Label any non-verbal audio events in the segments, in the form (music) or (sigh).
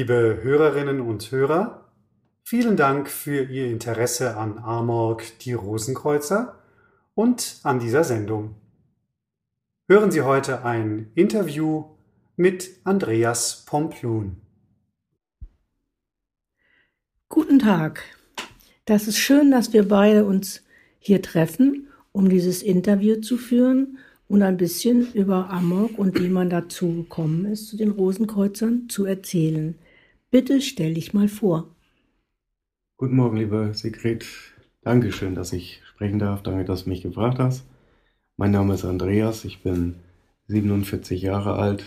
Liebe Hörerinnen und Hörer, vielen Dank für Ihr Interesse an Amorg die Rosenkreuzer und an dieser Sendung. Hören Sie heute ein Interview mit Andreas Pomplun. Guten Tag. Das ist schön, dass wir beide uns hier treffen, um dieses Interview zu führen und ein bisschen über Amok und wie man dazu gekommen ist, zu den Rosenkreuzern zu erzählen. Bitte stell dich mal vor. Guten Morgen, liebe Sigrid. Dankeschön, dass ich sprechen darf. Danke, dass du mich gefragt hast. Mein Name ist Andreas. Ich bin 47 Jahre alt.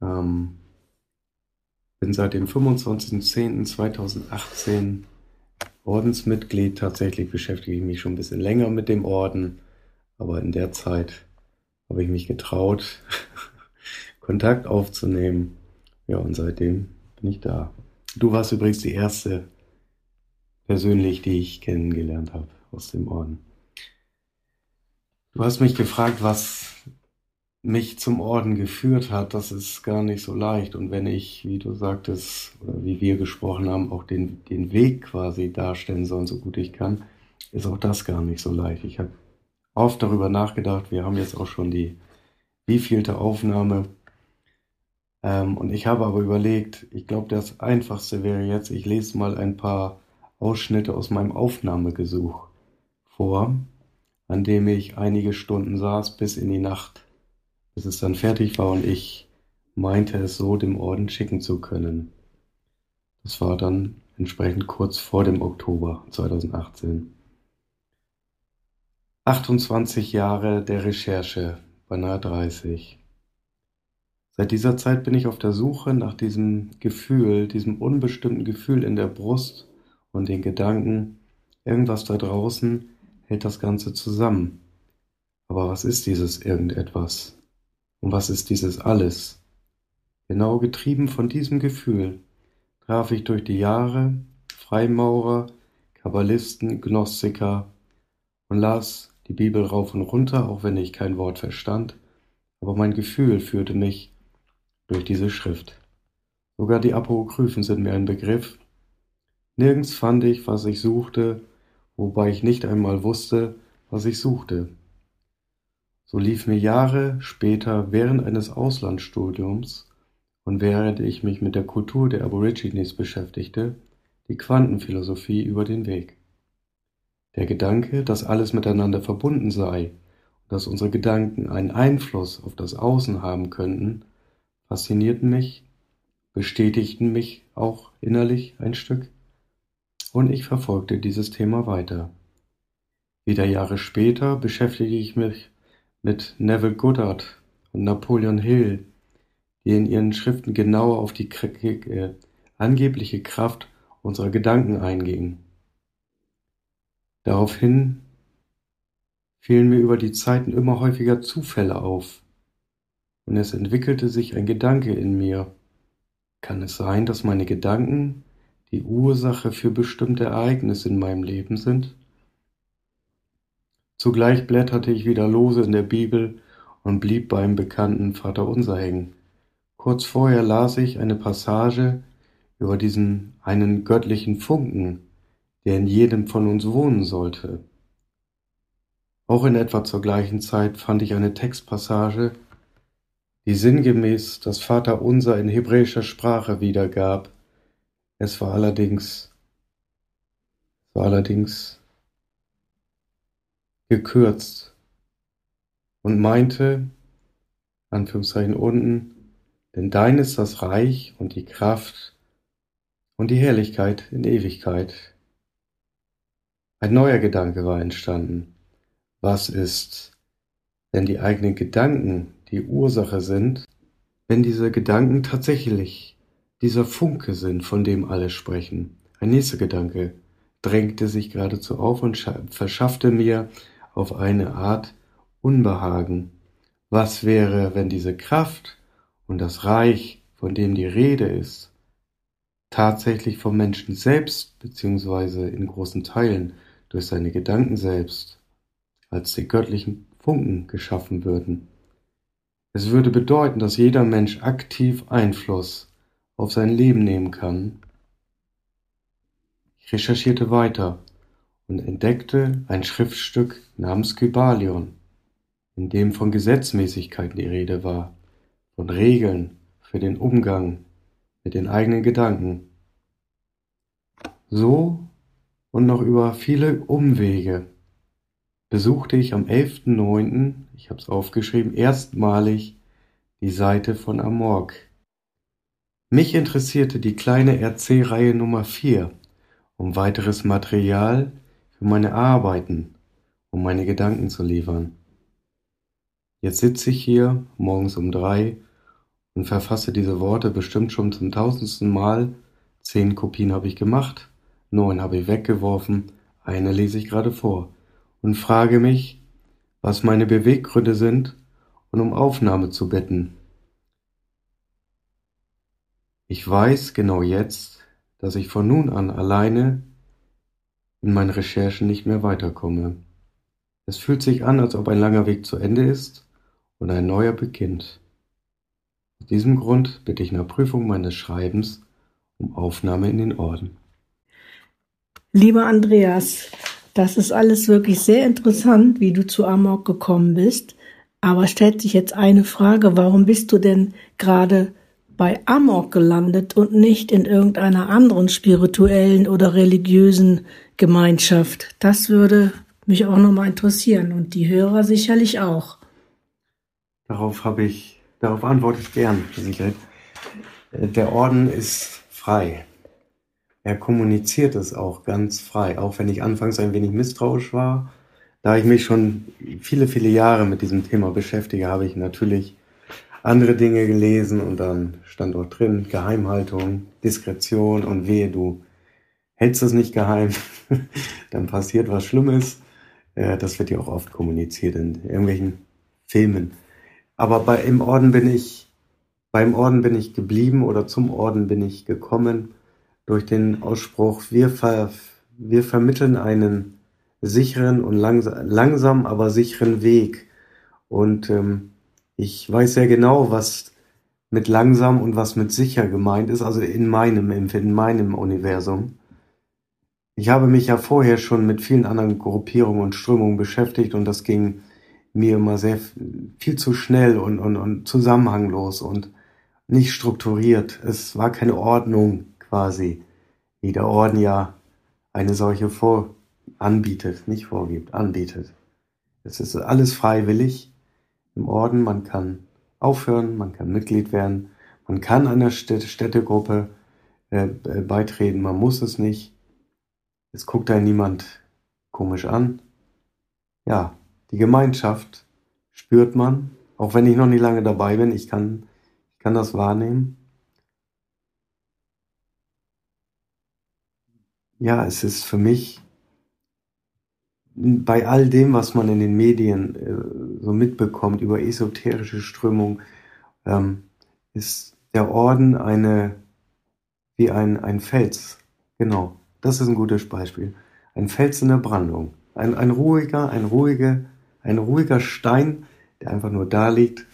Ähm, bin seit dem 25.10.2018 Ordensmitglied. Tatsächlich beschäftige ich mich schon ein bisschen länger mit dem Orden. Aber in der Zeit habe ich mich getraut, (laughs) Kontakt aufzunehmen. Ja, und seitdem bin ich da. Du warst übrigens die erste persönlich, die ich kennengelernt habe aus dem Orden. Du hast mich gefragt, was mich zum Orden geführt hat. Das ist gar nicht so leicht. Und wenn ich, wie du sagtest, oder wie wir gesprochen haben, auch den, den Weg quasi darstellen soll, so gut ich kann, ist auch das gar nicht so leicht. Ich habe oft darüber nachgedacht. Wir haben jetzt auch schon die wievielte Aufnahme. Ähm, und ich habe aber überlegt, ich glaube, das Einfachste wäre jetzt, ich lese mal ein paar Ausschnitte aus meinem Aufnahmegesuch vor, an dem ich einige Stunden saß bis in die Nacht, bis es dann fertig war und ich meinte es so dem Orden schicken zu können. Das war dann entsprechend kurz vor dem Oktober 2018. 28 Jahre der Recherche, beinahe 30. Seit dieser Zeit bin ich auf der Suche nach diesem Gefühl, diesem unbestimmten Gefühl in der Brust und den Gedanken, irgendwas da draußen hält das Ganze zusammen. Aber was ist dieses irgendetwas? Und was ist dieses alles? Genau getrieben von diesem Gefühl traf ich durch die Jahre Freimaurer, Kabbalisten, Gnostiker und las die Bibel rauf und runter, auch wenn ich kein Wort verstand, aber mein Gefühl führte mich durch diese Schrift. Sogar die Apokryphen sind mir ein Begriff. Nirgends fand ich, was ich suchte, wobei ich nicht einmal wusste, was ich suchte. So lief mir Jahre später während eines Auslandsstudiums und während ich mich mit der Kultur der Aborigines beschäftigte, die Quantenphilosophie über den Weg. Der Gedanke, dass alles miteinander verbunden sei und dass unsere Gedanken einen Einfluss auf das Außen haben könnten, faszinierten mich, bestätigten mich auch innerlich ein Stück, und ich verfolgte dieses Thema weiter. Wieder Jahre später beschäftigte ich mich mit Neville Goddard und Napoleon Hill, die in ihren Schriften genauer auf die äh, angebliche Kraft unserer Gedanken eingingen. Daraufhin fielen mir über die Zeiten immer häufiger Zufälle auf, und es entwickelte sich ein Gedanke in mir. Kann es sein, dass meine Gedanken die Ursache für bestimmte Ereignisse in meinem Leben sind? Zugleich blätterte ich wieder lose in der Bibel und blieb beim bekannten Vater Unser hängen. Kurz vorher las ich eine Passage über diesen einen göttlichen Funken, der in jedem von uns wohnen sollte. Auch in etwa zur gleichen Zeit fand ich eine Textpassage, die sinngemäß das Vaterunser in hebräischer Sprache wiedergab. Es war allerdings, es war allerdings gekürzt und meinte, Anführungszeichen unten, denn dein ist das Reich und die Kraft und die Herrlichkeit in Ewigkeit. Ein neuer Gedanke war entstanden. Was ist, wenn die eigenen Gedanken die Ursache sind, wenn diese Gedanken tatsächlich dieser Funke sind, von dem alle sprechen? Ein nächster Gedanke drängte sich geradezu auf und verschaffte mir auf eine Art Unbehagen. Was wäre, wenn diese Kraft und das Reich, von dem die Rede ist, tatsächlich vom Menschen selbst beziehungsweise in großen Teilen durch seine Gedanken selbst als die göttlichen Funken geschaffen würden. Es würde bedeuten, dass jeder Mensch aktiv Einfluss auf sein Leben nehmen kann. Ich recherchierte weiter und entdeckte ein Schriftstück namens Kybalion, in dem von Gesetzmäßigkeiten die Rede war, von Regeln für den Umgang mit den eigenen Gedanken. So und noch über viele Umwege besuchte ich am 11.09., ich habe es aufgeschrieben, erstmalig die Seite von Amorg. Mich interessierte die kleine RC-Reihe Nummer 4, um weiteres Material für meine Arbeiten, um meine Gedanken zu liefern. Jetzt sitze ich hier morgens um drei und verfasse diese Worte bestimmt schon zum tausendsten Mal. Zehn Kopien habe ich gemacht, neun habe ich weggeworfen, eine lese ich gerade vor und frage mich, was meine Beweggründe sind und um Aufnahme zu bitten. Ich weiß genau jetzt, dass ich von nun an alleine in meinen Recherchen nicht mehr weiterkomme. Es fühlt sich an, als ob ein langer Weg zu Ende ist und ein neuer beginnt. Aus diesem Grund bitte ich nach Prüfung meines Schreibens um Aufnahme in den Orden. Lieber Andreas, das ist alles wirklich sehr interessant, wie du zu Amok gekommen bist. Aber stellt sich jetzt eine Frage, warum bist du denn gerade bei Amok gelandet und nicht in irgendeiner anderen spirituellen oder religiösen Gemeinschaft? Das würde mich auch nochmal interessieren und die Hörer sicherlich auch. Darauf habe ich, darauf antworte ich gern, Sigrid. Der Orden ist frei er kommuniziert es auch ganz frei, auch wenn ich anfangs ein wenig misstrauisch war. Da ich mich schon viele, viele Jahre mit diesem Thema beschäftige, habe ich natürlich andere Dinge gelesen und dann stand dort drin Geheimhaltung, Diskretion und wehe, du hältst es nicht geheim, (laughs) dann passiert was Schlimmes. Äh, das wird ja auch oft kommuniziert in irgendwelchen Filmen. Aber bei, im Orden bin ich, beim Orden bin ich geblieben oder zum Orden bin ich gekommen durch den Ausspruch, wir, ver, wir vermitteln einen sicheren und langsam, langsam aber sicheren Weg. Und ähm, ich weiß sehr genau, was mit langsam und was mit sicher gemeint ist, also in meinem Empfinden, in meinem Universum. Ich habe mich ja vorher schon mit vielen anderen Gruppierungen und Strömungen beschäftigt und das ging mir immer sehr viel zu schnell und, und, und zusammenhanglos und nicht strukturiert. Es war keine Ordnung quasi, wie der Orden ja eine solche vor anbietet, nicht vorgibt, anbietet. Es ist alles freiwillig im Orden, man kann aufhören, man kann Mitglied werden, man kann einer Städtegruppe äh, beitreten, man muss es nicht. Es guckt einen niemand komisch an. Ja, die Gemeinschaft spürt man, auch wenn ich noch nicht lange dabei bin, ich kann, ich kann das wahrnehmen. Ja, es ist für mich bei all dem, was man in den Medien äh, so mitbekommt über esoterische Strömungen, ähm, ist der Orden eine wie ein, ein Fels. Genau, das ist ein gutes Beispiel. Ein Fels in der Brandung. Ein, ein ruhiger, ein ruhiger, ein ruhiger Stein, der einfach nur da liegt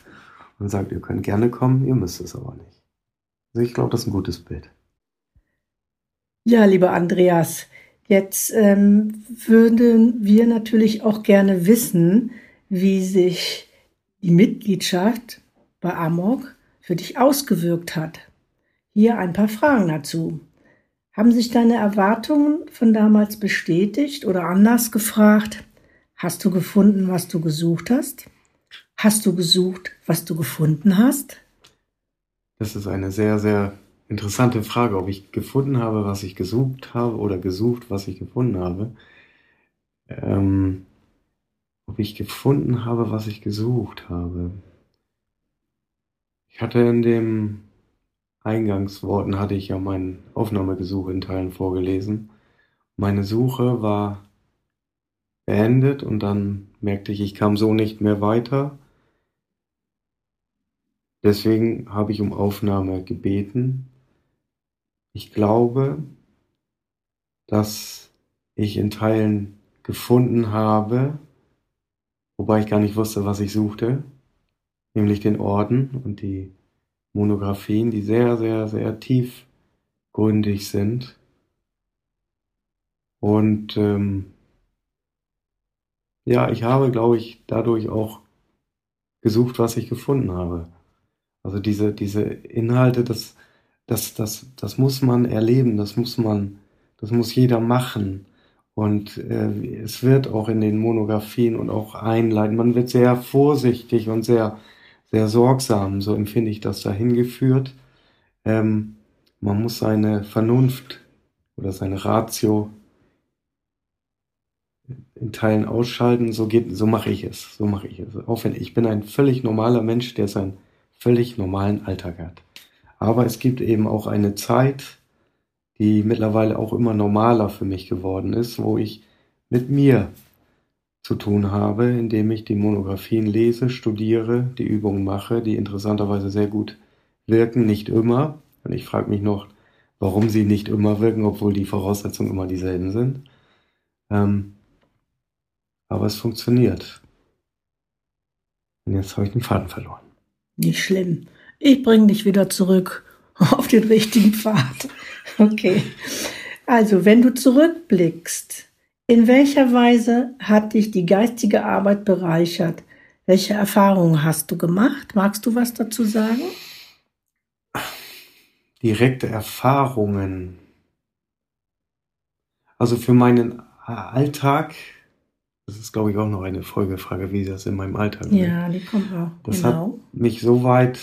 und sagt, ihr könnt gerne kommen, ihr müsst es aber nicht. Also ich glaube, das ist ein gutes Bild. Ja, lieber Andreas, jetzt ähm, würden wir natürlich auch gerne wissen, wie sich die Mitgliedschaft bei Amok für dich ausgewirkt hat. Hier ein paar Fragen dazu. Haben sich deine Erwartungen von damals bestätigt oder anders gefragt? Hast du gefunden, was du gesucht hast? Hast du gesucht, was du gefunden hast? Das ist eine sehr, sehr interessante Frage, ob ich gefunden habe, was ich gesucht habe oder gesucht, was ich gefunden habe. Ähm, ob ich gefunden habe, was ich gesucht habe. Ich hatte in den Eingangsworten hatte ich ja mein Aufnahmegesuch in Teilen vorgelesen. Meine Suche war beendet und dann merkte ich, ich kam so nicht mehr weiter. Deswegen habe ich um Aufnahme gebeten ich glaube, dass ich in Teilen gefunden habe, wobei ich gar nicht wusste, was ich suchte, nämlich den Orden und die Monographien, die sehr, sehr, sehr tiefgründig sind. Und ähm, ja, ich habe, glaube ich, dadurch auch gesucht, was ich gefunden habe. Also diese, diese Inhalte, das, das, das, das muss man erleben, das muss man, das muss jeder machen. Und äh, es wird auch in den Monographien und auch einleiten, man wird sehr vorsichtig und sehr, sehr sorgsam, so empfinde ich das dahin geführt. Ähm, man muss seine Vernunft oder seine Ratio in Teilen ausschalten, so geht, so mache ich es, so mache ich es. Auch wenn ich bin ein völlig normaler Mensch, der seinen völlig normalen Alltag hat. Aber es gibt eben auch eine Zeit, die mittlerweile auch immer normaler für mich geworden ist, wo ich mit mir zu tun habe, indem ich die Monographien lese, studiere, die Übungen mache, die interessanterweise sehr gut wirken, nicht immer. Und ich frage mich noch, warum sie nicht immer wirken, obwohl die Voraussetzungen immer dieselben sind. Ähm, aber es funktioniert. Und jetzt habe ich den Faden verloren. Nicht schlimm. Ich bringe dich wieder zurück (laughs) auf den richtigen Pfad. (laughs) Okay. Also, wenn du zurückblickst, in welcher Weise hat dich die geistige Arbeit bereichert? Welche Erfahrungen hast du gemacht? Magst du was dazu sagen? Direkte Erfahrungen. Also für meinen Alltag, das ist glaube ich auch noch eine Folgefrage, wie das in meinem Alltag ist. Ja, die kommt auch. Das genau. hat mich so weit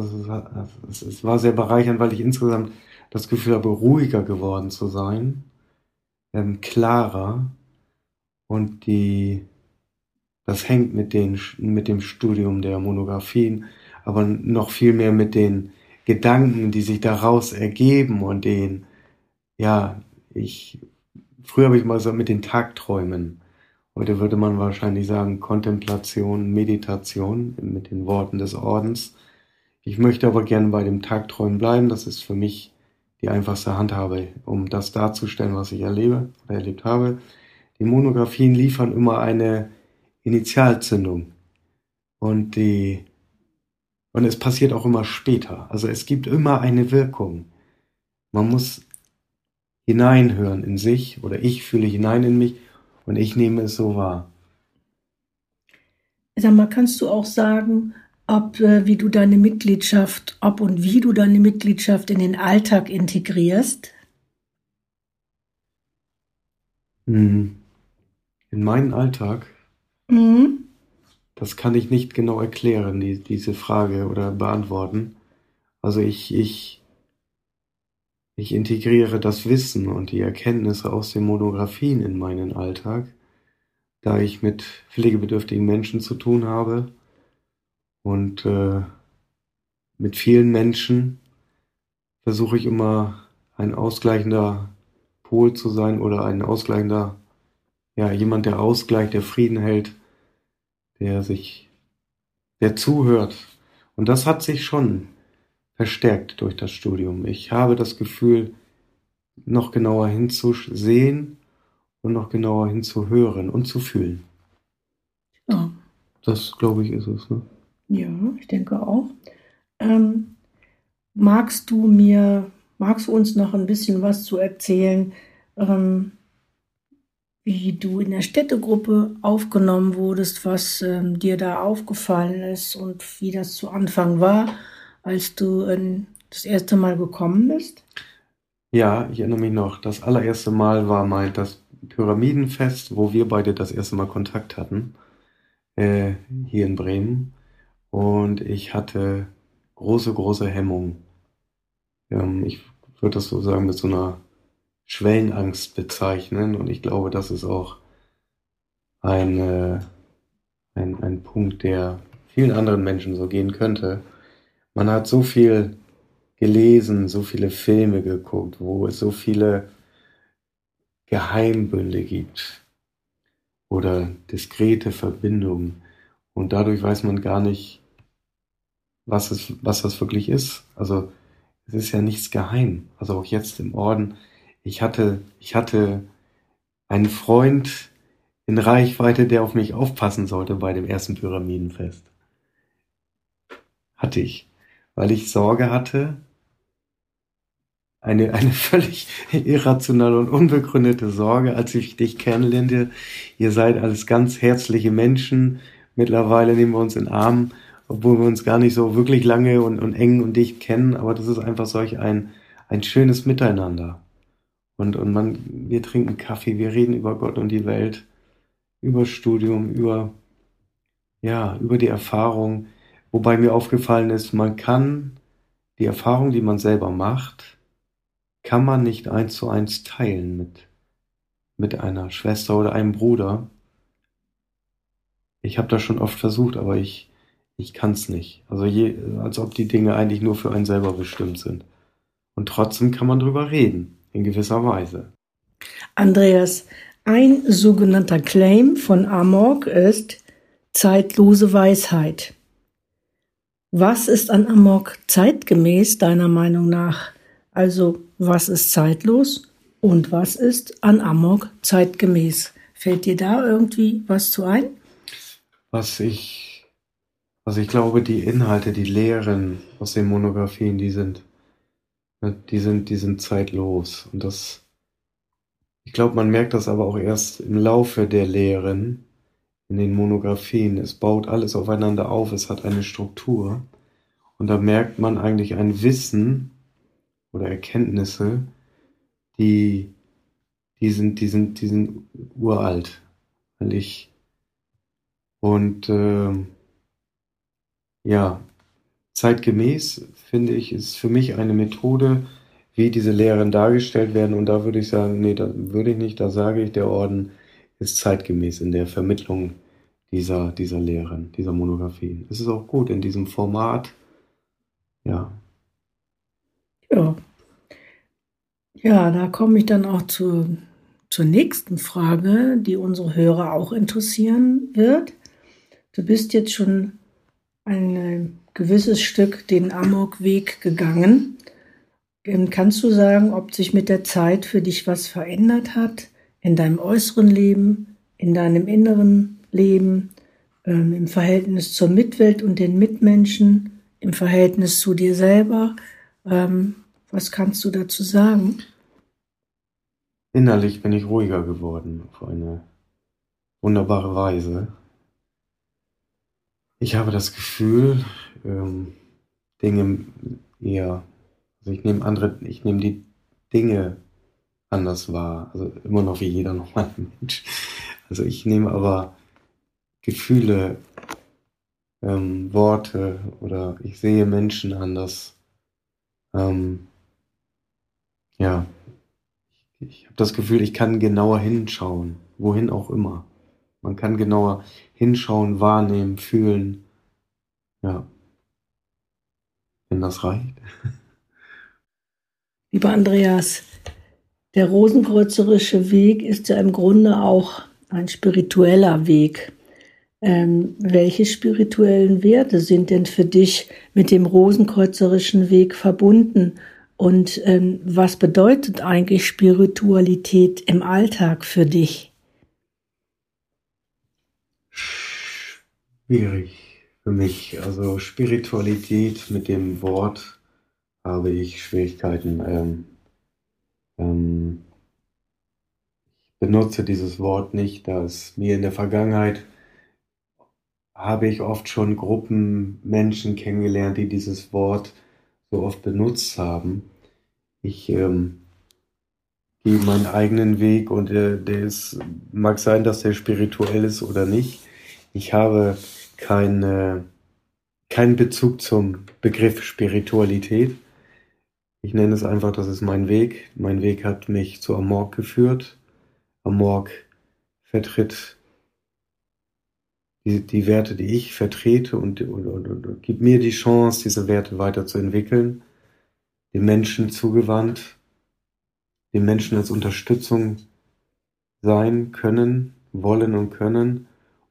es war sehr bereichernd, weil ich insgesamt das Gefühl habe, ruhiger geworden zu sein, ähm, klarer und die, das hängt mit, den, mit dem Studium der Monographien, aber noch viel mehr mit den Gedanken, die sich daraus ergeben und den, ja, ich, früher habe ich mal so mit den Tagträumen. Heute würde man wahrscheinlich sagen Kontemplation, Meditation mit den Worten des Ordens. Ich möchte aber gerne bei dem Tagträumen bleiben. Das ist für mich die einfachste Handhabe, um das darzustellen, was ich erlebe oder erlebt habe. Die Monographien liefern immer eine Initialzündung. Und die, und es passiert auch immer später. Also es gibt immer eine Wirkung. Man muss hineinhören in sich oder ich fühle hinein in mich und ich nehme es so wahr. Sag mal, kannst du auch sagen, ob äh, wie du deine Mitgliedschaft, ob und wie du deine Mitgliedschaft in den Alltag integrierst? Hm. In meinen Alltag? Mhm. Das kann ich nicht genau erklären, die, diese Frage oder beantworten. Also ich, ich, ich integriere das Wissen und die Erkenntnisse aus den Monographien in meinen Alltag, da ich mit pflegebedürftigen Menschen zu tun habe und äh, mit vielen Menschen versuche ich immer ein ausgleichender Pol zu sein oder ein ausgleichender, ja, jemand, der ausgleicht, der Frieden hält, der sich, der zuhört. Und das hat sich schon verstärkt durch das Studium. Ich habe das Gefühl, noch genauer hinzusehen und noch genauer hinzuhören und zu fühlen. Ja. Das, glaube ich, ist es. Ne? Ja, ich denke auch. Ähm, magst du mir, magst du uns noch ein bisschen was zu erzählen, ähm, wie du in der Städtegruppe aufgenommen wurdest, was ähm, dir da aufgefallen ist und wie das zu Anfang war, als du ähm, das erste Mal gekommen bist? Ja, ich erinnere mich noch. Das allererste Mal war mal das Pyramidenfest, wo wir beide das erste Mal Kontakt hatten, äh, hier in Bremen. Und ich hatte große, große Hemmung. Ähm, ich würde das so sagen, mit so einer Schwellenangst bezeichnen. Und ich glaube, das ist auch ein, äh, ein, ein Punkt, der vielen anderen Menschen so gehen könnte. Man hat so viel gelesen, so viele Filme geguckt, wo es so viele Geheimbünde gibt oder diskrete Verbindungen. Und dadurch weiß man gar nicht, was, es, was das wirklich ist. Also es ist ja nichts geheim. Also auch jetzt im Orden. Ich hatte, ich hatte einen Freund in Reichweite, der auf mich aufpassen sollte bei dem ersten Pyramidenfest. Hatte ich. weil ich Sorge hatte, eine, eine (laughs) völlig irrationale und unbegründete Sorge, als ich dich kennenlernte. Ihr seid alles ganz herzliche Menschen. Mittlerweile nehmen wir uns in Arm, obwohl wir uns gar nicht so wirklich lange und, und eng und dicht kennen. Aber das ist einfach solch ein, ein schönes Miteinander. Und, und man, wir trinken Kaffee, wir reden über Gott und die Welt, über Studium, über, ja, über die Erfahrung. Wobei mir aufgefallen ist, man kann die Erfahrung, die man selber macht, kann man nicht eins zu eins teilen mit, mit einer Schwester oder einem Bruder. Ich habe das schon oft versucht, aber ich, ich kann es nicht. Also je, als ob die Dinge eigentlich nur für einen selber bestimmt sind. Und trotzdem kann man drüber reden in gewisser Weise. Andreas, ein sogenannter Claim von Amok ist zeitlose Weisheit. Was ist an Amok zeitgemäß deiner Meinung nach? Also was ist zeitlos und was ist an Amok zeitgemäß? Fällt dir da irgendwie was zu ein? Was ich, was ich glaube, die Inhalte, die Lehren aus den Monographien, die sind Ne, die sind, die sind zeitlos. Und das, ich glaube, man merkt das aber auch erst im Laufe der Lehren, in den Monographien. Es baut alles aufeinander auf, es hat eine Struktur. Und da merkt man eigentlich ein Wissen oder Erkenntnisse, die, die sind, die sind, die sind uralt. Eigentlich. Und äh, ja, zeitgemäß, finde ich, ist für mich eine Methode, wie diese Lehren dargestellt werden. Und da würde ich sagen, nee, da würde ich nicht, da sage ich, der Orden ist zeitgemäß in der Vermittlung dieser, dieser Lehren, dieser Monographien. Es ist auch gut in diesem Format. Ja. Ja. Ja, da komme ich dann auch zu, zur nächsten Frage, die unsere Hörer auch interessieren wird. Du bist jetzt schon eine gewisses Stück den Amok-Weg gegangen. Ähm, kannst du sagen, ob sich mit der Zeit für dich was verändert hat in deinem äußeren Leben, in deinem inneren Leben, ähm, im Verhältnis zur Mitwelt und den Mitmenschen, im Verhältnis zu dir selber? Ähm, was kannst du dazu sagen? Innerlich bin ich ruhiger geworden auf eine wunderbare Weise. Ich habe das Gefühl, ähm, Dinge eher, also ich nehme andere, ich nehme die Dinge anders wahr. Also immer noch wie jeder normale Mensch. Also ich nehme aber Gefühle, ähm, Worte oder ich sehe Menschen anders. Ähm, ja, ich, ich habe das Gefühl, ich kann genauer hinschauen, wohin auch immer. Man kann genauer hinschauen, wahrnehmen, fühlen. Ja wenn das reicht. (laughs) Lieber Andreas, der rosenkreuzerische Weg ist ja im Grunde auch ein spiritueller Weg. Ähm, welche spirituellen Werte sind denn für dich mit dem rosenkreuzerischen Weg verbunden? Und ähm, was bedeutet eigentlich Spiritualität im Alltag für dich? Schwierig für mich. Also Spiritualität mit dem Wort habe ich Schwierigkeiten. Ähm, ähm, ich benutze dieses Wort nicht, da es mir in der Vergangenheit habe ich oft schon Gruppen Menschen kennengelernt, die dieses Wort so oft benutzt haben. Ich ähm, gehe meinen eigenen Weg und der, der ist, mag sein, dass der spirituell ist oder nicht. Ich habe keine, keinen Bezug zum Begriff Spiritualität. Ich nenne es einfach, das ist mein Weg. Mein Weg hat mich zu Amorg geführt. Amorg vertritt die, die Werte, die ich vertrete und, und, und, und gibt mir die Chance, diese Werte weiterzuentwickeln, den Menschen zugewandt, den Menschen als Unterstützung sein können, wollen und können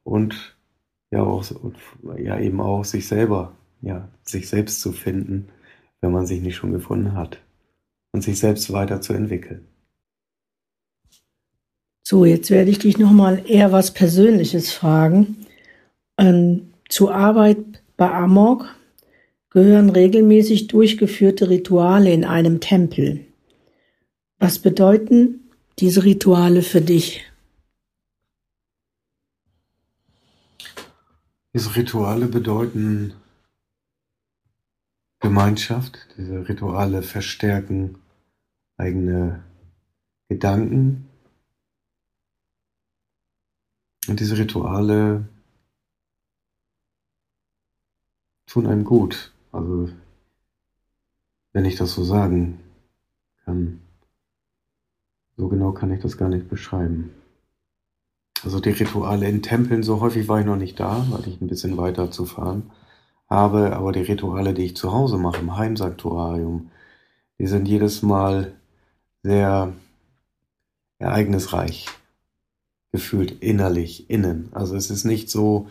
und ja auch ja eben auch sich selber, ja, sich selbst zu finden, wenn man sich nicht schon gefunden hat und sich selbst weiterzuentwickeln. So, jetzt werde ich dich nochmal eher was Persönliches fragen. Ähm, zur Arbeit bei Amok gehören regelmäßig durchgeführte Rituale in einem Tempel. Was bedeuten diese Rituale für dich? Diese Rituale bedeuten Gemeinschaft. Diese Rituale verstärken eigene Gedanken. Und diese Rituale tun einem gut. Also, wenn ich das so sagen kann. So genau kann ich das gar nicht beschreiben. Also die Rituale in Tempeln, so häufig war ich noch nicht da, weil ich ein bisschen weiter zu fahren habe, aber die Rituale, die ich zu Hause mache, im Heimsanktuarium, die sind jedes Mal sehr ereignisreich gefühlt innerlich, innen. Also es ist nicht so,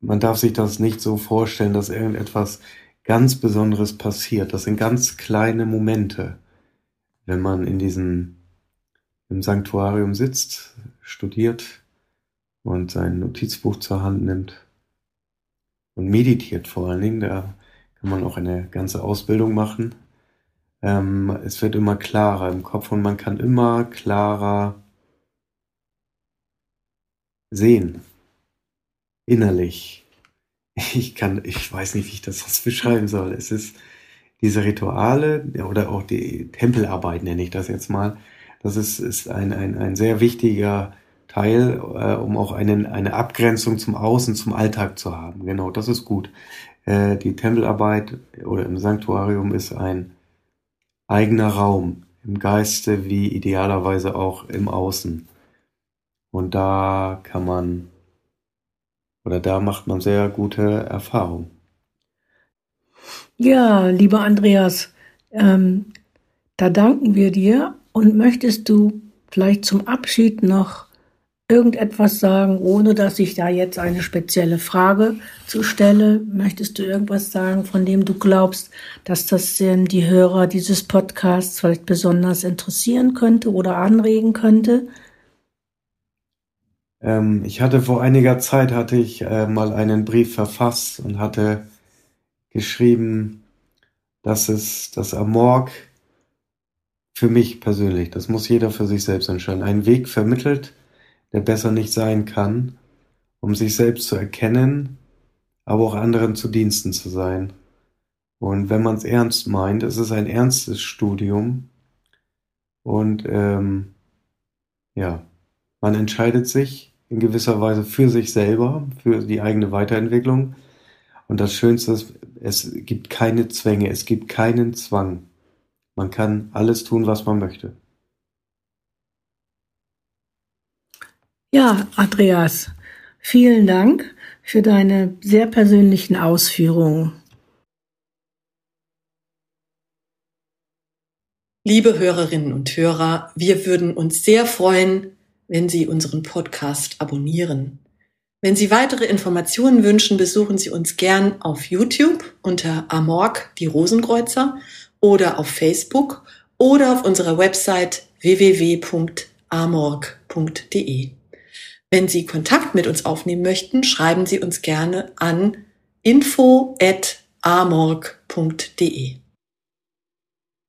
man darf sich das nicht so vorstellen, dass irgendetwas ganz Besonderes passiert. Das sind ganz kleine Momente, wenn man in diesem im Sanktuarium sitzt, studiert und sein Notizbuch zur Hand nimmt und meditiert vor allen Dingen. Da kann man auch eine ganze Ausbildung machen. Ähm, es wird immer klarer im Kopf und man kann immer klarer sehen. Innerlich. Ich kann, ich weiß nicht, wie ich das sonst beschreiben soll. Es ist diese Rituale oder auch die Tempelarbeit nenne ich das jetzt mal. Das ist, ist ein, ein, ein sehr wichtiger Teil, äh, um auch einen, eine Abgrenzung zum Außen, zum Alltag zu haben. Genau, das ist gut. Äh, die Tempelarbeit oder im Sanktuarium ist ein eigener Raum im Geiste wie idealerweise auch im Außen. Und da kann man oder da macht man sehr gute Erfahrungen. Ja, lieber Andreas, ähm, da danken wir dir und möchtest du vielleicht zum Abschied noch irgendetwas sagen, ohne dass ich da jetzt eine spezielle Frage zu stelle? Möchtest du irgendwas sagen, von dem du glaubst, dass das die Hörer dieses Podcasts vielleicht besonders interessieren könnte oder anregen könnte? Ähm, ich hatte vor einiger Zeit hatte ich äh, mal einen Brief verfasst und hatte geschrieben, dass es das Amorg für mich persönlich, das muss jeder für sich selbst entscheiden, einen Weg vermittelt, der besser nicht sein kann, um sich selbst zu erkennen, aber auch anderen zu Diensten zu sein. Und wenn man es ernst meint, es ist ein ernstes Studium und ähm, ja, man entscheidet sich in gewisser Weise für sich selber, für die eigene Weiterentwicklung. Und das Schönste ist, es gibt keine Zwänge, es gibt keinen Zwang. Man kann alles tun, was man möchte. Ja, Andreas, vielen Dank für deine sehr persönlichen Ausführungen. Liebe Hörerinnen und Hörer, wir würden uns sehr freuen, wenn Sie unseren Podcast abonnieren. Wenn Sie weitere Informationen wünschen, besuchen Sie uns gern auf YouTube unter Amorg die Rosenkreuzer oder auf Facebook oder auf unserer Website www.amorg.de. Wenn Sie Kontakt mit uns aufnehmen möchten, schreiben Sie uns gerne an info@amorg.de.